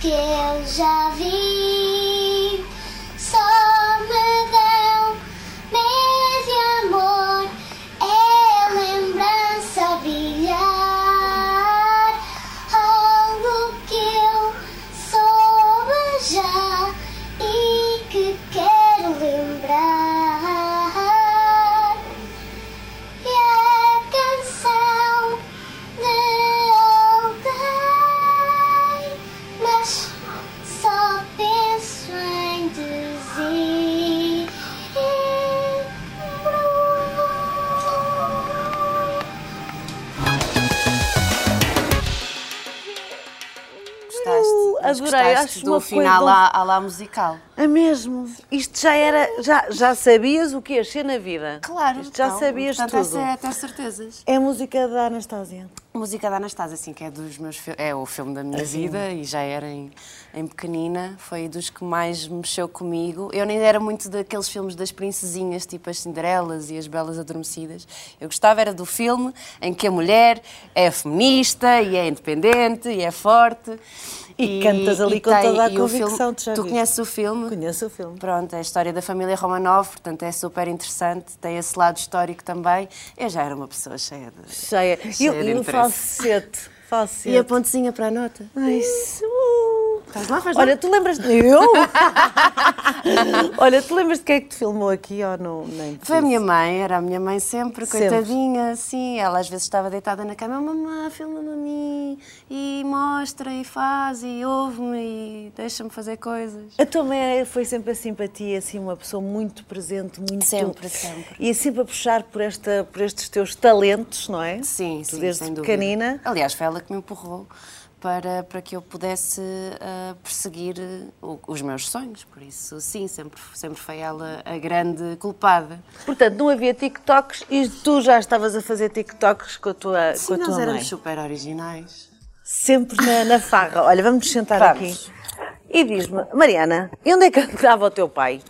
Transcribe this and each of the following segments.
que eu já Mas adorei, acho do uma final coisa- à, à lá musical. É mesmo. Isto já era. Já, já sabias o que ia ser na vida? Claro, Isto já então, sabias portanto, tudo. Essa é ter certezas. É a música da Anastasia. Música da Anastasia, assim, que é dos meus é o filme da minha vida e já era em, em pequenina, foi dos que mais mexeu comigo. Eu nem era muito daqueles filmes das princesinhas, tipo as Cinderelas e as Belas Adormecidas. Eu gostava era do filme em que a mulher é feminista e é independente e é forte. E cantas ali com toda a e o filme- convicção, tu já Tu conheces o filme? Conheço o filme. Pronto, é a história da família Romanov, portanto é super interessante, tem esse lado histórico também. Eu já era uma pessoa cheia de. Cheia. E, Cheia de e o falsete. Falsete. E a pontezinha para a nota? Ai, isso. Faz lá, faz lá. Olha, tu lembras de. Eu? Olha, tu lembras de quem é que te filmou aqui ou não? Nem Foi a minha mãe, era a minha mãe sempre, Sempre. coitadinha, assim. Ela às vezes estava deitada na cama, mamãe, filma-me a mim, e mostra, e faz, e ouve-me, e deixa-me fazer coisas. A tua mãe foi sempre assim para ti, assim, uma pessoa muito presente, muito... Sempre, sempre. E sempre a puxar por, esta, por estes teus talentos, não é? Sim, tu sim, desde sem dúvida. pequenina. Aliás, foi ela que me empurrou para, para que eu pudesse ah, perseguir o- os meus sonhos. Por isso, sim, sempre, sempre foi ela a grande culpada. Portanto, não havia TikToks e tu já estavas a fazer TikToks com a tua, com Sim, a nós tua mãe. éramos super originais. Sempre na, na farra. Olha, vamos nos sentar Vamos. aqui. E diz-me, Mariana, e onde é que andava o teu pai?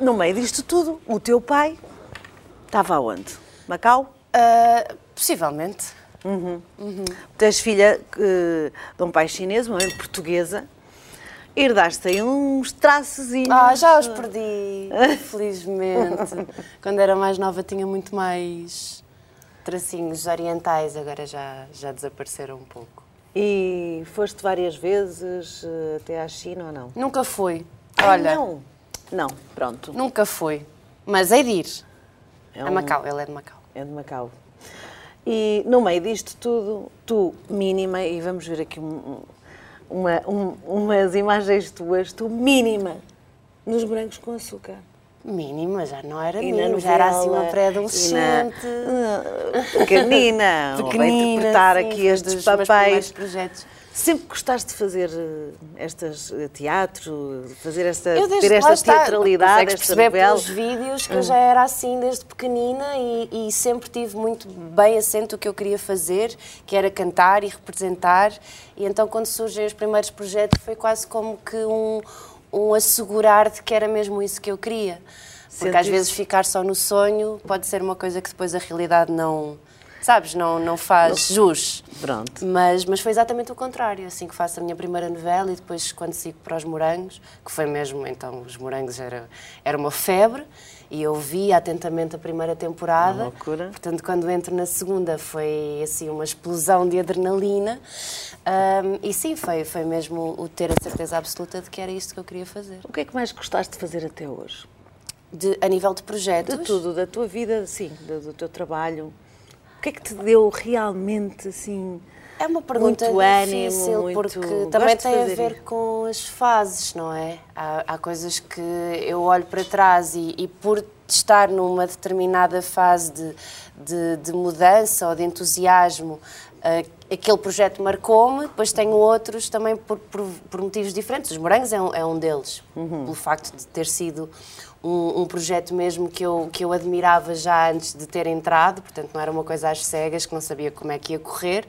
No meio disto tudo, o teu pai estava aonde? Macau? Ah, possivelmente. Tu és filha eh, de um pai chinês, uma mãe portuguesa. Herdaste aí uns traços e. Ah, já os perdi, felizmente. Quando era mais nova tinha muito mais tracinhos orientais, agora já, já desapareceram um pouco. E foste várias vezes eh, até à China ou não? Nunca fui. Ai, Olha, Não. Não, pronto. nunca fui. Mas hei de ir. É A um- Macau, ele é de Macau. É de Macau. E no meio disto tudo, tu, mínima, e vamos ver aqui um- uma, um- umas imagens tuas, tu, mínima, nos brancos com açúcar. Mínima, já não era E mínima, já era assim uma pré-adolescente. na- ah, Pequenina, a interpretar sim, aqui estes papéis. projetos. Sempre gostaste de fazer eh, estas eh, teatro, fazer esta, Eu desde ter esta está, teatralidade, esta novela. pelos vídeos que eu já era assim desde pequenina e, e sempre tive muito bem assento o que eu queria fazer, que era cantar e representar. E então quando surgem os primeiros projetos foi quase como que um, um assegurar de que era mesmo isso que eu queria. Porque às vezes ficar só no sonho pode ser uma coisa que depois a realidade não, sabes, não, não faz jus. Pronto. Mas, mas foi exatamente o contrário. Assim que faço a minha primeira novela e depois quando sigo para os morangos, que foi mesmo, então, os morangos era, era uma febre e eu vi atentamente a primeira temporada. Uma loucura. Portanto, quando entro na segunda foi assim uma explosão de adrenalina. Ahm, e sim, foi, foi mesmo o ter a certeza absoluta de que era isto que eu queria fazer. O que é que mais gostaste de fazer até hoje? De, a nível de projetos. De tudo, da tua vida, sim, do, do teu trabalho. O que é que te deu realmente, assim, É uma pergunta muito ânimo, difícil, muito... porque também tem a ver isso. com as fases, não é? Há, há coisas que eu olho para trás e, e por estar numa determinada fase de, de, de mudança ou de entusiasmo, ah, aquele projeto marcou-me, depois tenho outros também por, por, por motivos diferentes. Os Morangos é um, é um deles, Uhum. pelo facto de ter sido um, um projeto mesmo que eu, que eu admirava já antes de ter entrado, portanto não era uma coisa às cegas, que não sabia como é que ia correr.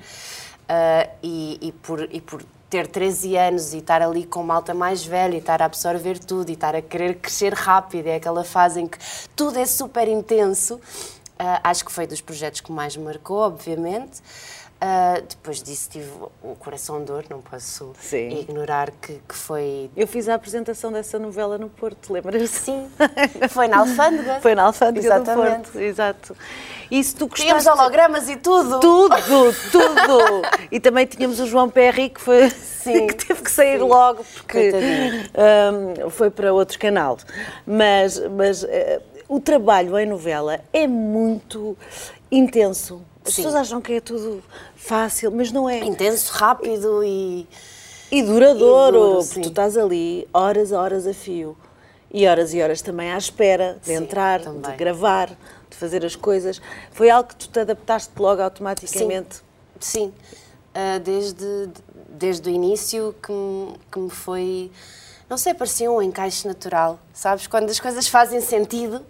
Uh, e, e por, e por ter 13 anos e estar ali com malta mais velha e estar a absorver tudo e estar a querer crescer rápido, é aquela fase em que tudo é super intenso, uh, acho que foi dos projetos que mais me marcou, obviamente. Uh, depois disso tive o Coração de Dor, não posso Sim. ignorar que, que foi... Eu fiz a apresentação dessa novela no Porto, lembras? Sim, foi na Alfândega. Foi na Alfândega Exatamente. do Porto, exato. E se tu Tínhamos gostaste... hologramas e tudo. Tudo, tudo. E também tínhamos o João Perry que foi Sim, que teve que sair sim. logo porque hum, foi para outro canal. Mas, mas eh, o trabalho em novela é muito intenso. As Sim. pessoas acham que é tudo fácil, mas não é. Intenso, rápido e... E duradouro, E duro, porque sim. tu estás ali horas a horas a fio. E horas e horas também à espera de Sim, entrar, de também. gravar, de fazer as coisas. Foi algo que tu te adaptaste logo automaticamente. Sim, Ah, desde, desde o início que me, que me foi, não sei, parecia um encaixe natural, sabes? Quando as coisas fazem sentido.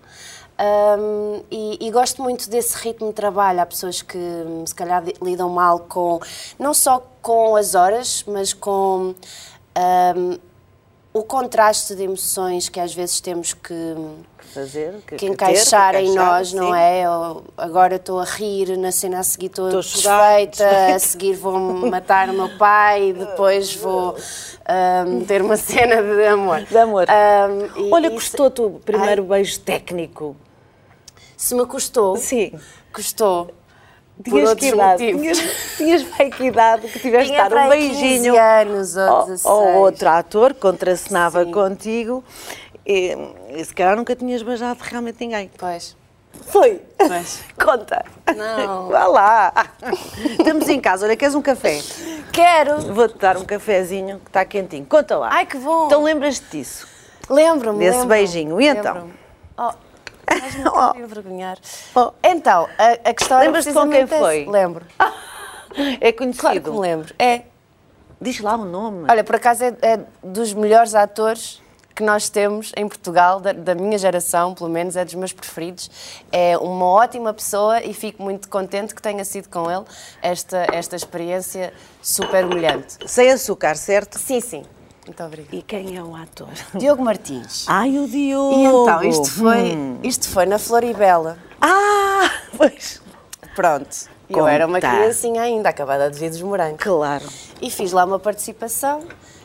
Ahm, e, e gosto muito desse ritmo de trabalho. Há pessoas que se calhar li- lidam mal com, não só com as horas, mas com ahm, o contraste de emoções que às vezes temos que, Fazer, que ter, encaixar em encaixar, nós, não sim. é? Eu, agora estou a rir, na cena a seguir estou desfeita, a seguir vou matar o meu pai, depois vou ahm, ter uma cena de amor. De amor. Ahm, e Olha, isso- custou-te o primeiro Ai, beijo técnico. Se me custou, Sim. custou. Tinhas que idade? Tinhas, tinhas bem que idade que tiveste de dar um aí 15 beijinho anos ou ao- 16. ao outro ator que contracenava Sim. contigo e, e se calhar nunca tinhas beijado realmente ninguém. Pois, Foi? pois. Conta. Não. Vá lá. Estamos em casa. Olha, queres um café? Quero! Vou-te dar um cafezinho que está quentinho. Conta lá. Ai, que bom! Então lembras-te disso? Lembro-me. Desse lembro-me, beijinho. E então? lembro-me. Oh, estás-me a envergonhar. Oh. Então, a, a questão Lembras-te com quem precisamente foi? essa. Lembro. É conhecido. Claro que me lembro. É. Diz lá o nome. Olha, por acaso é, é dos melhores atores que nós temos em Portugal, da, da minha geração, pelo menos, é dos meus preferidos. É uma ótima pessoa e fico muito contente que tenha sido com ele esta, esta experiência super humilhante. Sem açúcar, certo? Sim, sim. Muito obrigada. E quem é o ator? Diogo Martins. Ai, o Diogo! E então, isto foi, Hum. isto foi na Floribela. Ah, pois. Pronto. Eu era uma Conta. criancinha ainda, acabada de vir dos morangos. Claro. E fiz lá uma participação.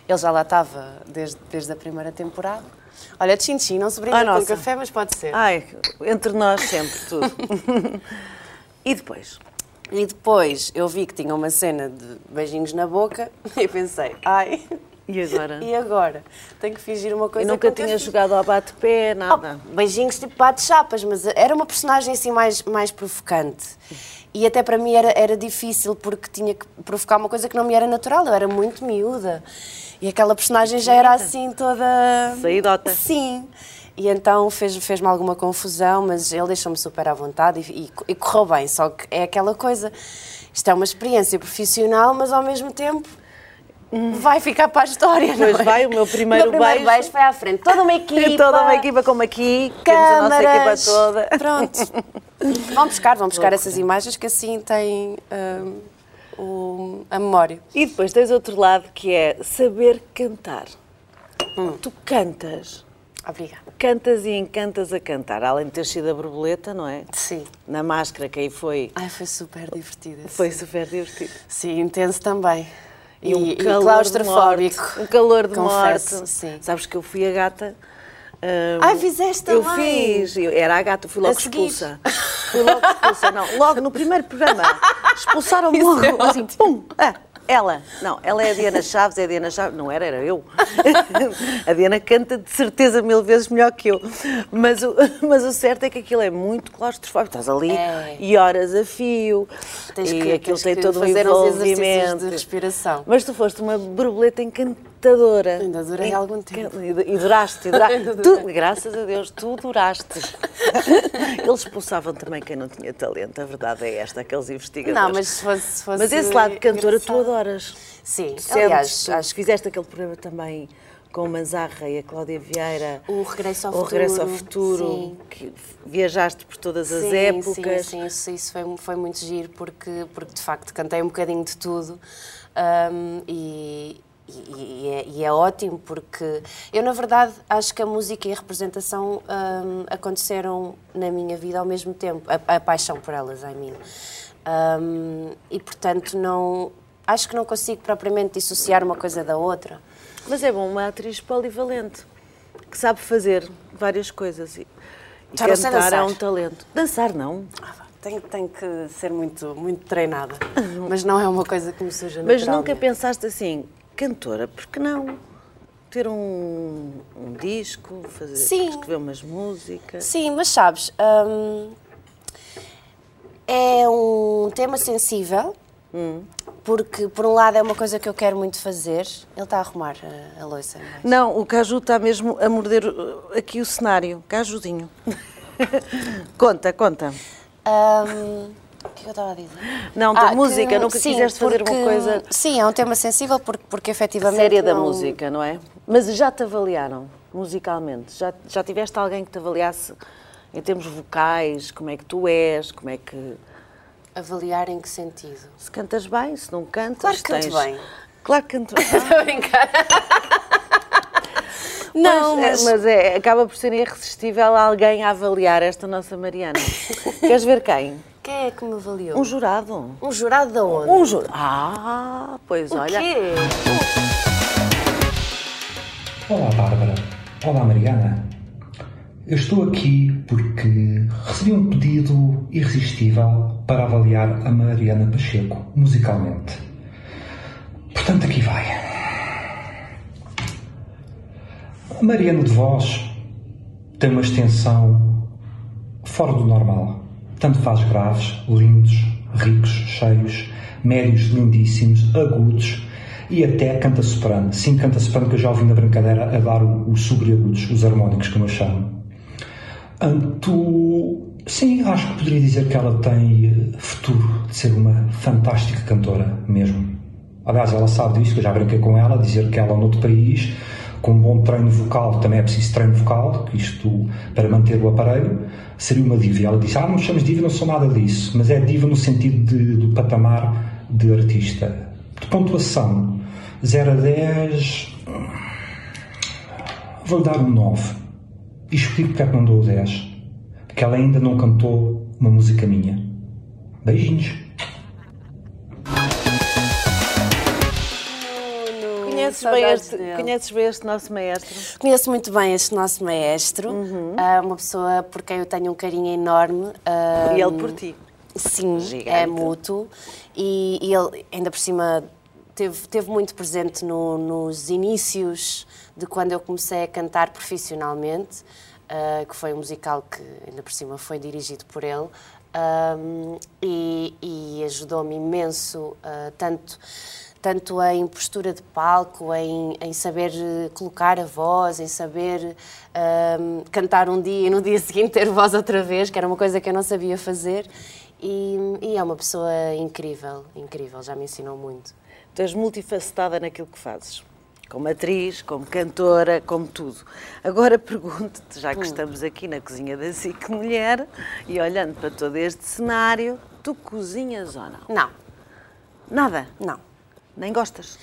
Ele já lá estava desde, desde a primeira temporada. Olha, tchim-tchim, não se brinca Ai, com nossa. café, mas pode ser. Ai, entre nós sempre tudo. e depois? E depois eu vi que tinha uma cena de beijinhos na boca e pensei, ai, E agora? e agora? Tenho que fingir uma E coisa nunca que tinha fiz. jogado ao bate-pé, nada. Oh, beijinhos tipo bate-chapas, mas era uma personagem assim mais, mais provocante. E até para mim era, era difícil porque tinha que provocar uma coisa que não me era natural, eu era muito miúda. E aquela personagem já era assim toda. Saídota. Sim. E então fez- fez-me alguma confusão, mas ele deixou-me super à vontade e, e, e correu bem. Só que é aquela coisa. Isto é uma experiência profissional, mas ao mesmo tempo vai ficar para a história. Pois é? vai, o meu primeiro o meu primeiro beijo- beijo foi à frente. Toda uma equipa. Toda uma equipa como aqui, temos a nossa equipa câmaras. toda. Pronto. vão buscar, vão buscar essas imagens que assim têm o- a memória. E depois tens outro lado que é saber cantar. Hum. Tu cantas, Obrigada. cantas e encantas a cantar, além de ter sido a borboleta, não é? Sim. Na máscara que aí foi, Ai, foi super divertido. esse. foi super divertido. Sim, intenso também. E, um e calor claustrofóbico. morte. Um calor de Confesso, morte. sim. Sabes que eu fui a gata. hum, Ai, fizeste Eu também? fiz, eu era a gata, fui logo expulsa. Fui logo expulsa, não, logo no primeiro programa. Expulsaram-me logo, é assim, pum! Ah, Ela, não, ela é a Diana Chaves, é a Diana Chaves, não era, era eu. a Diana canta de certeza mil vezes melhor que eu. Mas o, mas o certo é que aquilo é muito claustrofóbico. Estás ali É. e horas a fio. Tens e que- aquilo tem todo um envolvimento. de respiração. Mas tu foste uma borboleta encantadora. Ainda durei algum tempo. E, duraste, e dura- Ainda tu, graças a Deus, tu duraste. Eles expulsavam também quem não tinha talento, a verdade é esta, aqueles investigadores. Não, mas se fosse. se fosse Mas esse lado de cantora tu engraçado- adoras. Sim, Sentes, aliás, tu acho que fizeste aquele programa também com o Manzarra e a Cláudia Vieira. O Regresso ao O Regresso ao Futuro, Futuro. sim. Que viajaste por todas as sim, épocas. Sim, sim, isso, isso foi, foi muito giro porque, porque de facto cantei um bocadinho de tudo Ahm, e, e- e é, e é ótimo porque eu, na verdade, acho que a música e a representação ahm, aconteceram na minha vida ao mesmo tempo, a, a paixão por elas, I mean. Ahm, e portanto, não, acho que não consigo propriamente dissociar uma coisa da outra. Mas é bom uma atriz polivalente, que sabe fazer várias coisas. E, e cantar é dançar. um talento. Dançar não. Ah, vá, Tenho, tenho que ser muito, muito treinada, mas não é uma coisa que me surja Mas nunca pensaste assim, cantora, por que não? Ter um, um disco, fazer, Sim. escrever umas músicas. Sim, mas sabes, hum, é um tema sensível, porque por um lado é uma coisa que eu quero muito fazer. Ele está a arrumar a, a louça. não é? Não, o Caju está mesmo a morder uh, aqui o cenário. Cajudinho. conta, conta. Hum, o que é que eu estava a dizer? Não, da música, nunca sim, quiseste fazer uma coisa Sim, é um tema sensível porque, porque efetivamente. séria da não- música, não é? Mas já te avaliaram musicalmente? Já, já tiveste alguém que te avaliasse em termos vocais? Como é que tu és? Como é que. Avaliar em que sentido? Se cantas bem, se não cantas. Claro que canto tens- bem. Claro que canto bem. Estou a brincar. Não, Pois, é, mas, mas é, acaba por ser irresistível alguém a avaliar esta nossa Mariana. Queres ver quem? Quem é que me avaliou? Um jurado. Um jurado da onde? Um jurado. Ah, pois O olha. quê? Olá, Bárbara. Olá, Mariana. Eu estou aqui porque recebi um pedido irresistível para avaliar a Mariana Pacheco musicalmente. Portanto, aqui vai. A Mariana de voz tem uma extensão fora do normal. Tanto faz graves, lindos, ricos, cheios, médios, lindíssimos, agudos e até canta soprano. Sim, canta soprano que eu já ouvi na brincadeira a dar o- os subagudos, os harmónicos, como eu chamo. Anto, sim, acho que poderia dizer que ela tem eh, futuro de ser uma fantástica cantora mesmo. Aliás, ela sabe disso, que eu já brinquei com ela, dizer que ela, noutro país, com um bom treino vocal, também é preciso treino vocal, isto, para manter o aparelho, seria uma diva. Ela disse, ah, não chamas diva, não sou nada disso, mas é diva no sentido de- do patamar de artista. De pontuação, 0 a 10, vou-lhe dar um 9. E explico porque é que não dou o 10. Porque ela ainda não cantou uma música minha. Beijinhos. Conheces bem, este, dele. conheces bem este nosso maestro? Conheço muito bem este nosso maestro, Uhum. ah, uma pessoa por quem eu tenho um carinho enorme. ah, E ele por ti. Sim, Gigante. é mútuo. E, e ele, ainda por cima, teve, teve muito presente no- nos inícios de quando eu comecei a cantar profissionalmente, ah, que foi um musical que, ainda por cima, foi dirigido por ele. Ahm, e, e ajudou-me imenso, ah, tanto, tanto em postura de palco, em, em saber eh, colocar a voz, em saber ahm, cantar um dia e no dia seguinte ter voz outra vez, que era uma coisa que eu não sabia fazer. E, e é uma pessoa incrível, incrível, já me ensinou muito. Tu és multifacetada naquilo que fazes. Como atriz, como cantora, como tudo. Agora pergunto-te, já que estamos aqui na cozinha da SIC Mulher e olhando para todo este cenário, tu cozinhas ou não? Não, Nada? não. Nem gostas?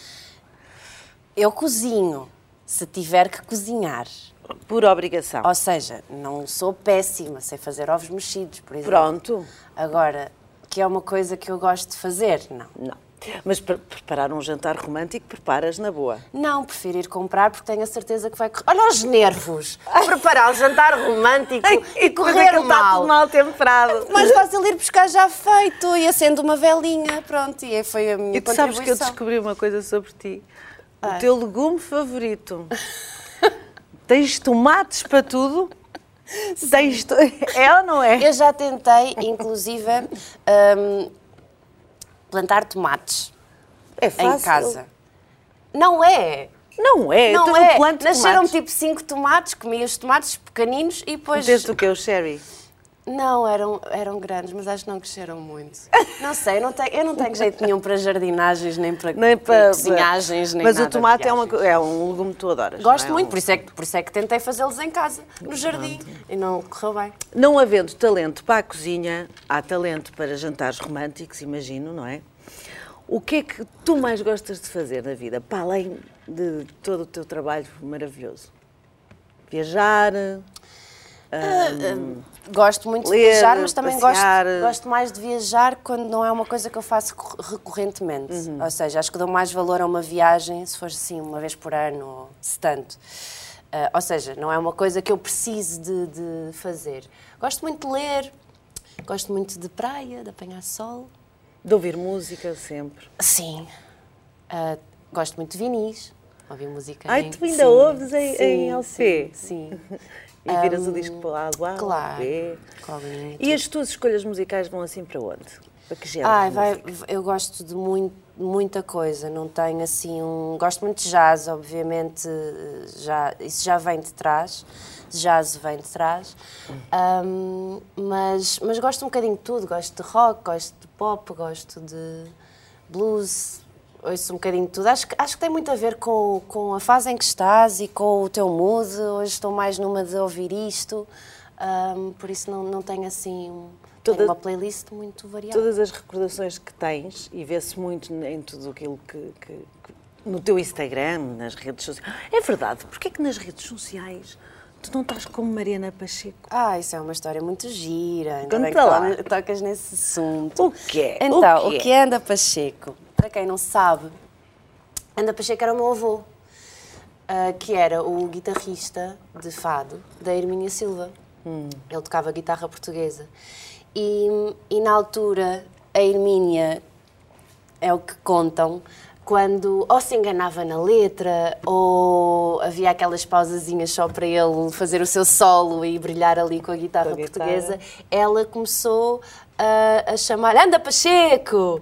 Eu cozinho se tiver que cozinhar. Por obrigação. Ou seja, não sou péssima, sei fazer ovos mexidos, por exemplo. Pronto. Agora, que é uma coisa que eu gosto de fazer, não. Não. Mas para preparar um jantar romântico, preparas na boa. Não, prefiro ir comprar porque tenho a certeza que vai correr. Olha os nervos! Preparar um jantar romântico e depois correr está mal. tudo mal temperado. Mais fácil ir buscar já feito e acendo uma velinha, pronto, e foi a minha E tu sabes que eu descobri uma coisa sobre ti. O Ai. teu legume favorito. Tens tomates para tudo? Tens É ou não é? Eu já tentei, inclusive, hum, plantar tomates É fácil. em casa. Não é! Não é, não é! Nasceram tomates. tipo cinco tomates, comi os tomates pequeninos e depois. Desde o que? O sherry? Não, eram, eram grandes, mas acho que não cresceram muito. Não sei, eu não tenho, eu não tenho jeito nenhum para jardinagens, nem para, Nem para cozinhagens, nem Mas nada o tomate é, uma, é um legume que tu adoras. Gosto é? muito, por isso, é que, por isso é que tentei fazê-los em casa, no jardim, e não correu bem. Não havendo talento para a cozinha, há talento para jantares românticos, imagino, não é? O que é que tu mais gostas de fazer na vida, para além de todo o teu trabalho maravilhoso? Viajar, Gosto muito Ler, de viajar, mas também passear. gosto, gosto mais de viajar quando não é uma coisa que eu faço cor- recorrentemente. Uhum. Ou seja, acho que dou mais valor a uma viagem se for assim uma vez por ano, ou se tanto. Ah, ou seja, não é uma coisa que eu preciso de, de fazer. Gosto muito de ler, gosto muito de praia, de apanhar sol. de ouvir música sempre. Sim. Gosto muito de vinis, ouvir música. Ai, em- tu ainda sim, ouves em- sim, em LP? Sim. sim. E viras o disco para o lado A, Claro. B. claro. E as tuas escolhas musicais vão assim para onde? Para que género? Ai, vai, eu gosto de muito, muita coisa, não tenho assim um. Gosto muito de jazz, obviamente, já, isso já vem de trás, jazz vem de trás, Ahm, mas, mas gosto um bocadinho de tudo, gosto de rock, gosto de pop, gosto de blues, ouço um bocadinho de tudo. Acho que, acho que tem muito a ver com, com a fase em que estás e com o teu mood. Hoje estou mais numa de ouvir isto, ahm, por isso não, não tenho assim. um- Toda- tenho uma playlist muito variada. Todas as recordações que tens, e vê-se muito em tudo aquilo que, que- que- no teu Instagram, nas redes sociais. É verdade, porque é que nas redes sociais tu não estás como Mariana Pacheco? Ah, isso é uma história muito gira. Ainda Conta bem que lá. to- tocas nesse assunto. O quê? Então, O o quê? que é Anda Pacheco? Para quem não sabe, Anda Pacheco era o meu avô, ah, que era o guitarrista de fado da Hermínia Silva. Hum. Ele tocava guitarra portuguesa. E, e na altura, a Hermínia é o que contam, quando ou se enganava na letra, ou havia aquelas pausazinhas só para ele fazer o seu solo e brilhar ali com a guitarra Com a guitarra. portuguesa, ela começou a, a chamar Anda Pacheco!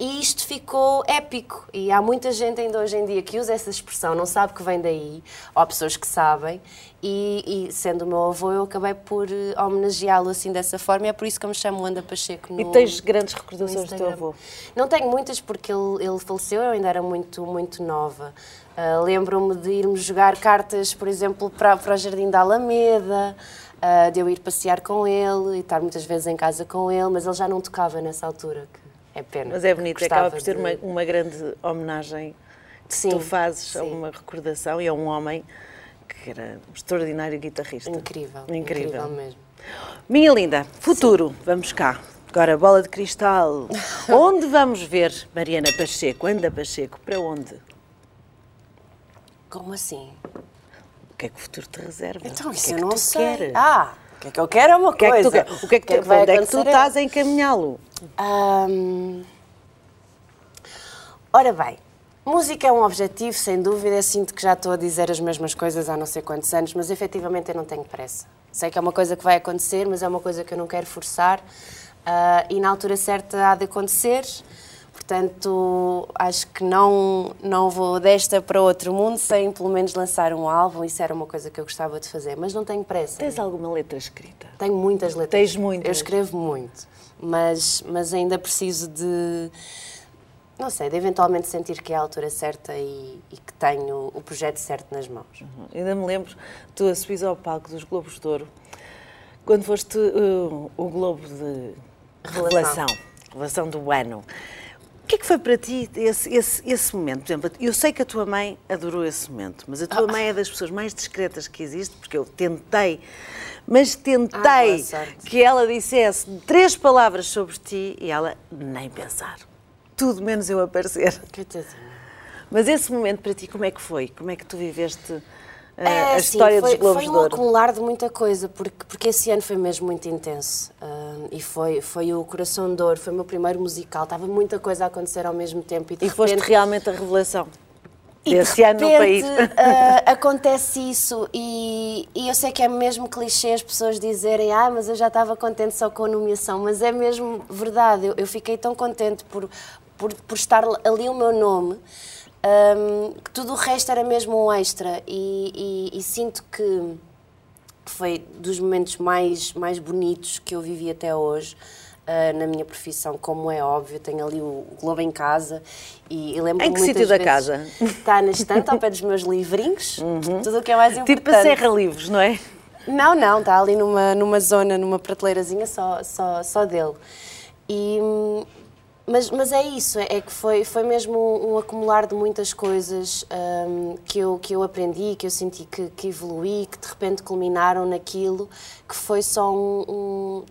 E isto ficou épico. E há muita gente ainda hoje em dia que usa essa expressão, não sabe que vem daí, ou há pessoas que sabem. E, e sendo o meu avô, eu acabei por eh, homenageá-lo assim dessa forma, e é por isso que eu me chamo Anda Pacheco. E no- tens grandes recordações do teu avô? Não tenho muitas porque ele, ele faleceu, eu ainda era muito, muito nova. Ah, Lembro-me de irmos jogar cartas, por exemplo, para, para o Jardim da Alameda, ah, de eu ir passear com ele e estar muitas vezes em casa com ele, mas ele já não tocava nessa altura, é pena. Mas é bonito, Gostava acaba por ser de- uma, uma grande homenagem que Sim, tu fazes a sim. uma recordação e a um homem que era um extraordinário guitarrista. Incrível, Incrível. incrível mesmo. Minha linda, futuro, vamos cá. Agora, bola de cristal. Onde vamos ver Mariana Pacheco? Anda Pacheco, para onde? Como assim? O que é que o futuro te reserva? Então, o que isso é eu que não tu sei. queres? Ah, o que é que eu quero é uma o que é que tu coisa. O que é que, tu, vai onde é que tu estás a encaminhá-lo? Ora bem, música é um objetivo, sem dúvida. Eu sinto que já estou a dizer as mesmas coisas há não sei quantos anos, mas efetivamente eu não tenho pressa. Sei que é uma coisa que vai acontecer, mas é uma coisa que eu não quero forçar ah, e na altura certa há de acontecer. Portanto, acho que não, não vou desta para outro mundo sem pelo menos lançar um álbum. Isso era uma coisa que eu gostava de fazer, mas não tenho pressa. Tens alguma letra escrita? Tenho muitas letras. Tens muitas? Eu escrevo muito, mas, mas ainda preciso de, não sei, de eventualmente sentir que é a altura certa e, e que tenho o projeto certo nas mãos. Ainda me lembro, tu a subis ao palco dos Globos de Ouro, quando foste uh, o Globo de Revelação. Revelação do ano. O que é que foi para ti esse, esse, esse momento? Por exemplo, eu sei que a tua mãe adorou esse momento, mas a tua mãe é das pessoas mais discretas que existe, porque eu tentei, mas Ah, tentei sorte. que ela dissesse três palavras sobre ti e ela nem pensar. tudo menos eu aparecer. Coitadinha. Mas esse momento para ti, como é que foi? Como é que tu viveste É, a sim, história foi, dos Globos foi de um acumular de muita coisa, porque, porque esse ano foi mesmo muito intenso. Ah, e foi, foi o Coração de Ouro, foi o meu primeiro musical, estava muita coisa a acontecer ao mesmo tempo. E, de E foste repente- realmente a revelação de desse ano no país. ah, acontece isso e, e eu sei que é mesmo clichê as pessoas dizerem ah, mas eu já estava contente só com a nomeação, mas é mesmo verdade, eu, eu fiquei tão contente por, por, por estar ali o meu nome ahm, que tudo o resto era mesmo um extra e, e- e sinto que foi dos momentos mais, mais bonitos que eu vivi até hoje ah, na minha profissão, como é óbvio. Tenho ali o Globo em casa e, e lembro Em que sítio da casa? Está na estante, ao pé dos meus livrinhos, tudo o que é mais importante. Tipo a Serra Livres, não é? Não, não, está ali numa, numa zona, numa prateleirazinha só, só, só dele. E, mas, mas é isso, é que foi, foi mesmo um, um acumular de muitas coisas hum, que, eu, que eu aprendi, que eu senti que, que evoluí, que de repente culminaram naquilo, que foi só um, um-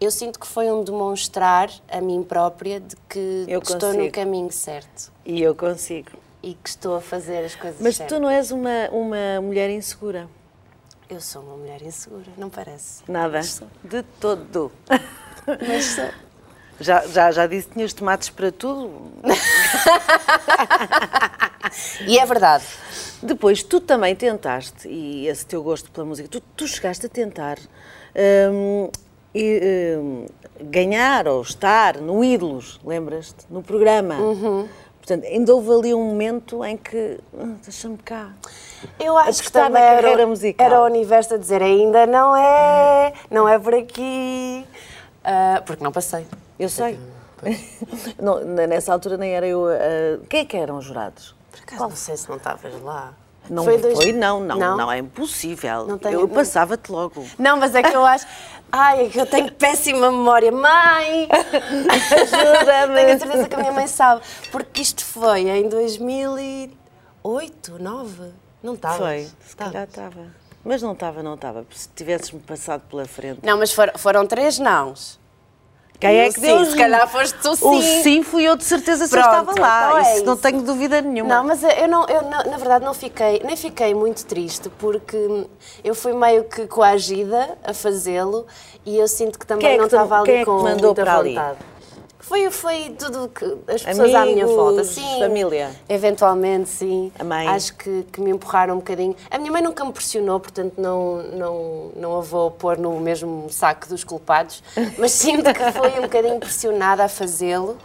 Eu sinto que foi um demonstrar a mim própria de que Eu estou no consigo. caminho certo E eu consigo. e que estou a fazer as coisas Mas certas. tu não és uma, uma mulher insegura. Eu sou uma mulher insegura, não parece? Nada. De todo. Mas sou. Já, já, já disse que tinhas tomates para tudo. E é verdade. Depois, tu também tentaste, e esse teu gosto pela música, tu, tu chegaste a tentar hum, e, hum, ganhar ou estar no Ídolos, lembras-te? No programa. Uhum. Portanto, ainda houve ali um momento em que. "Ah, Deixa-me cá. Eu acho que também era, musical. era o universo a dizer ainda não é, não é por aqui. Ah, porque não passei. Eu sei. Não, nessa altura nem era eu. ah, quem é que eram os jurados? Por acaso não sei se não estavas lá. Não foi, dois- não, não, não, é impossível. Não tenho- eu não- passava-te logo. Não, mas é que eu acho. Ai, é que eu tenho péssima memória. Mãe! Ajuda-me. tenho a certeza que a minha mãe sabe. Porque isto foi em 2008, 2009. Não estava. Foi, calhar estava. Mas não estava, não estava. Se tivesses-me passado pela frente. Não, mas foram, foram três nãos. Quem é Eu que sim, deu se sim? calhar foste tu O sim. sim fui eu de certeza se eu Pronto, estava lá. então é isso, não tenho dúvida nenhuma. Não, mas eu não, eu não- na verdade não fiquei, nem fiquei muito triste porque eu fui meio que coagida a fazê-lo e eu sinto que também é que não estava ali quem é que com mandou muita para ali? Foi, foi tudo que as pessoas à minha Amigos, volta, sim. família? Eventualmente, sim. A mãe? Acho que, que me empurraram um bocadinho. A minha mãe nunca me pressionou, portanto não, não, não a vou pôr no mesmo saco dos culpados, mas sinto que foi um bocadinho pressionada a fazê-lo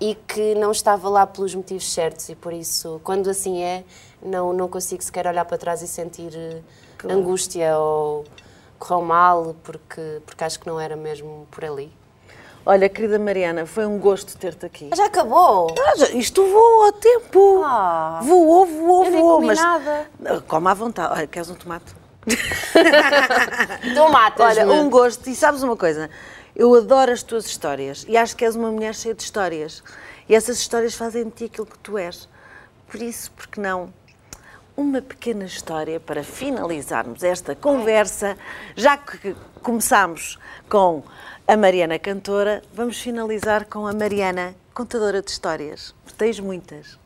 e que não estava lá pelos motivos certos e por isso, quando assim é, não, não consigo sequer olhar para trás e sentir eh, angústia ou correu mal, porque, porque acho que não era mesmo por ali. Olha, querida Mariana, foi um gosto ter-te aqui. Já acabou! Ah, já- isto voou ao tempo. Ah. voou, voou, Eu nem voou. comi mas... nada. Ah, Come à vontade. Olha, queres um tomate? Tu matas Olha, um gosto. E sabes uma coisa? Eu adoro as tuas histórias e acho que és uma mulher cheia de histórias. E essas histórias fazem de ti aquilo que tu és. Por isso, por que não? Uma pequena história para finalizarmos esta conversa. Já que começámos com a Mariana Cantora, vamos finalizar com a Mariana Contadora de Histórias. Tens muitas.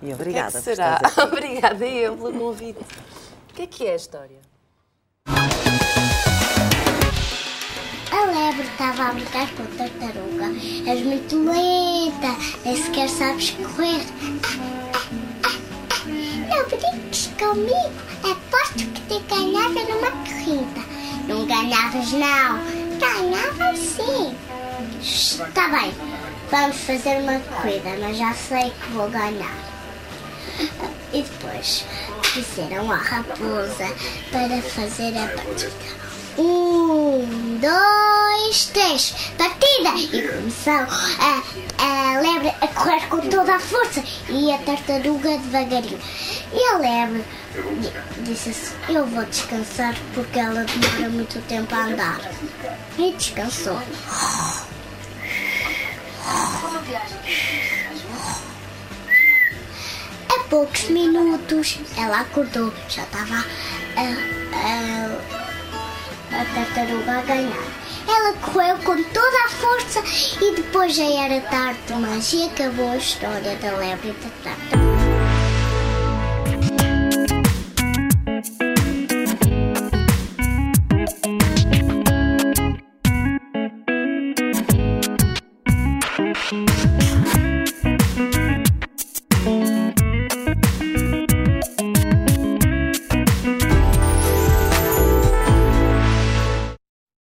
E O obrigada que é que por será? Obrigada eu pelo convite. O que é que é a história? A lebre estava a brincar com a tartaruga. És muito lenta, nem sequer sabes correr. Não brinques comigo, aposto que te ganhava numa corrida. Não ganhavas, não. Ganhavas sim. Está bem, vamos fazer uma corrida, mas já sei que vou ganhar. E depois disseram à raposa para fazer a partida. Um, dois, três, partida! E começou a, a lebre a correr com toda a força e a tartaruga devagarinho. E a lebre di- disse assim: Eu vou descansar porque ela demora muito tempo a andar. E descansou. A poucos minutos ela acordou, já estava a, a, a tartaruga a ganhar. Ela correu com toda a força e depois já era tarde demais e acabou a história da lebre da tarde.